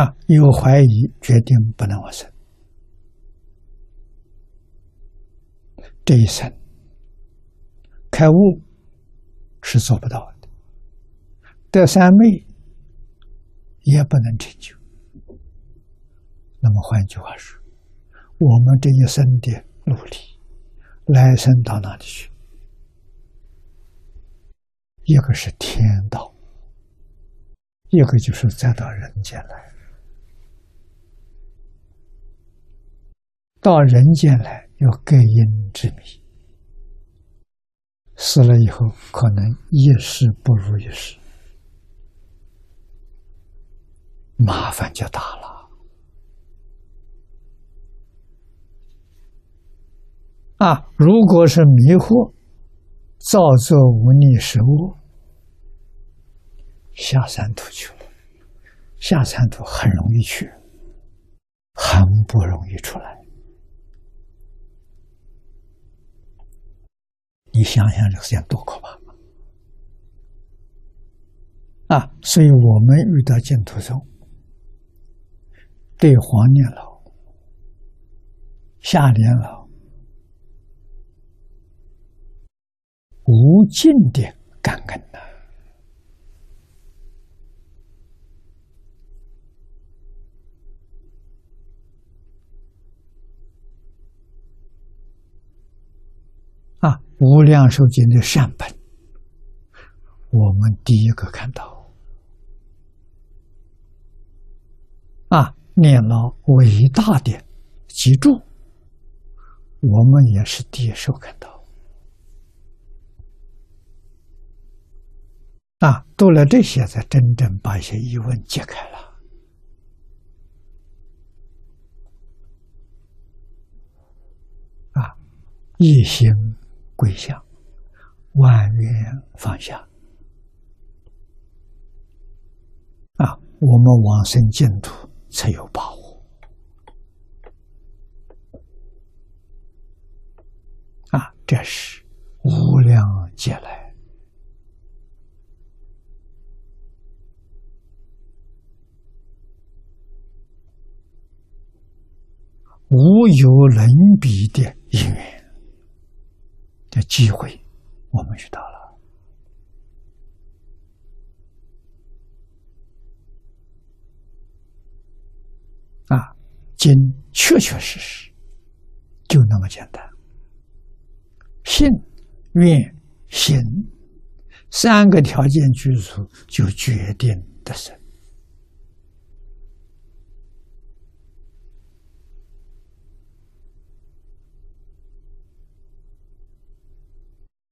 啊，有怀疑，决定不能往生。这一生开悟是做不到的，得三昧也不能成就。那么换句话说，我们这一生的努力，来生到哪里去？一个是天道，一个就是再到人间来。到人间来有隔阴之谜，死了以后可能一世不如一世，麻烦就大了。啊，如果是迷惑、造作无逆失恶，下三途去了，下三途很容易去，很不容易出来。你想想这个事情多可怕啊！所以我们遇到净土宗，对黄念老、夏莲老无尽的感恩呐。无量寿经的善本，我们第一个看到啊，念了伟大的脊柱，我们也是第一手看到啊，读了这些，才真正把一些疑问解开了啊，一心。归向，万缘放下。啊，我们往生净土才有把握。啊，这是无量劫来无有能比的因缘。的机会，我们遇到了啊！经确确实实就那么简单，信、愿、行三个条件具足，就决定得生。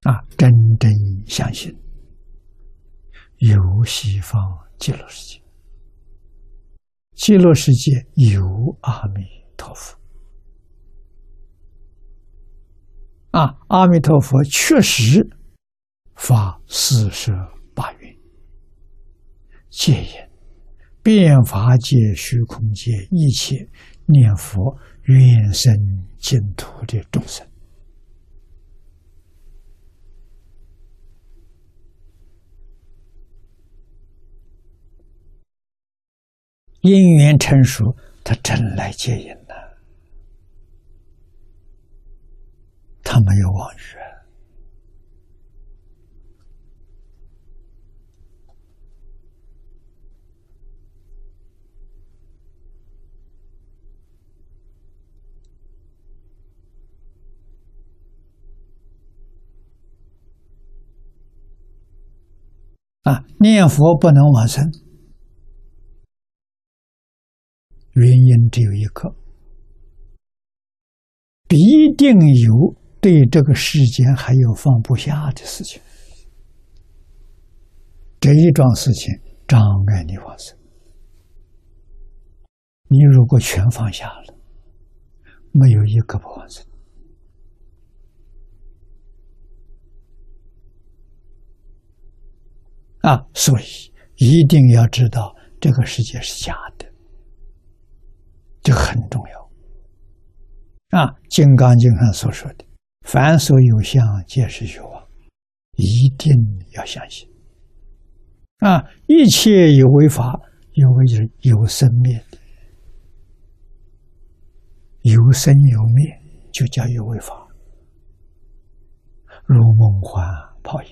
啊，真正相信有西方极乐世界，极乐世界有阿弥陀佛。啊，阿弥陀佛确实发四十八愿，戒言变法界、虚空界一切念佛愿生净土的众生。因缘成熟，他真来接引了，他没有妄语啊！念佛不能往生。因只有一个，必定有对这个世间还有放不下的事情，这一桩事情障碍你往生。你如果全放下了，没有一个不往生啊！所以一定要知道，这个世界是假的。这很重要啊！《金刚经》上所说的“凡所有相，皆是虚妄”，一定要相信啊！一切有为法有为就是有生灭的，有生有灭就叫有为法，如梦幻泡影，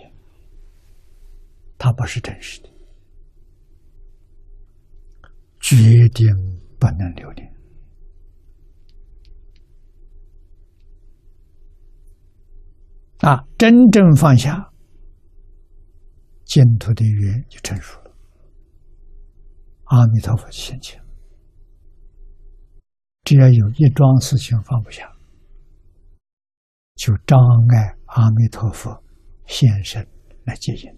它不是真实的，决定不能留恋。啊，真正放下，净土的缘就成熟了。阿弥陀佛现前，只要有一桩事情放不下，就障碍阿弥陀佛现身来接引，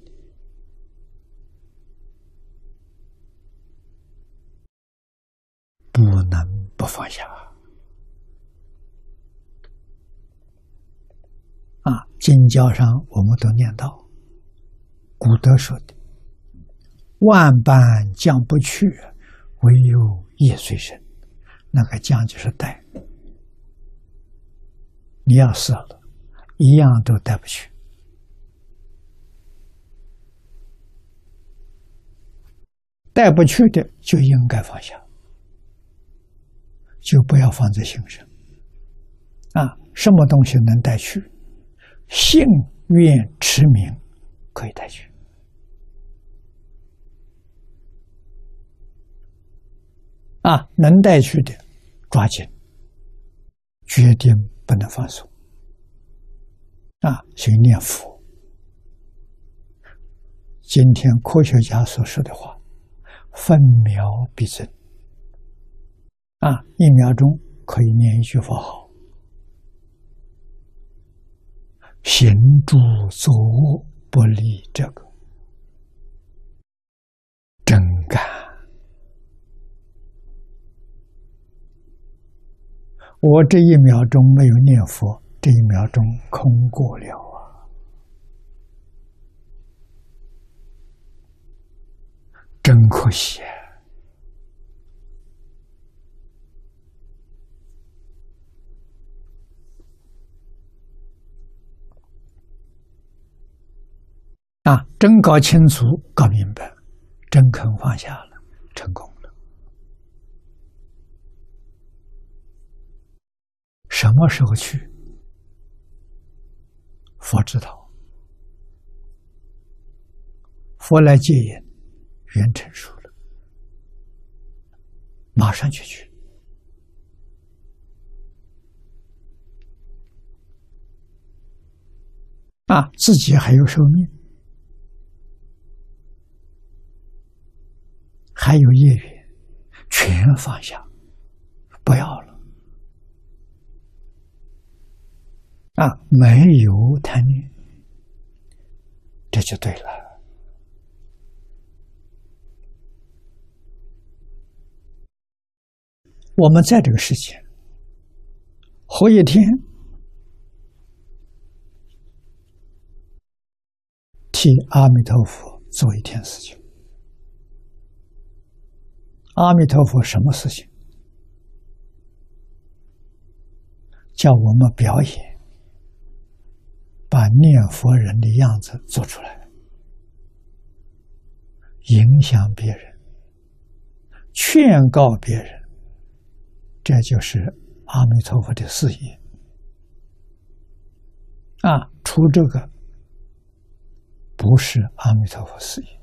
不能不放下。啊，经教上我们都念到，古德说的。万般将不去，唯有业随身。那个将就是带，你要死了，一样都带不去。带不去的就应该放下，就不要放在心上。啊，什么东西能带去？信愿持名可以带去。啊，能带去的，抓紧，决定不能放松。啊，去念佛。今天科学家所说的话，分秒必争。啊，一秒钟可以念一句佛号，行住坐卧不离这个，真干。我这一秒钟没有念佛，这一秒钟空过了啊！真可惜啊！啊真搞清楚、搞明白，真肯放下了，成功了。什么时候去？佛知道，佛来接引，缘成熟了，马上就去。啊，自己还有寿命，还有业缘，全放下，不要了。啊，没有贪念，这就对了。我们在这个世界活一天，替阿弥陀佛做一天事情。阿弥陀佛什么事情？叫我们表演。把念佛人的样子做出来，影响别人，劝告别人，这就是阿弥陀佛的事业。啊，除这个，不是阿弥陀佛事业。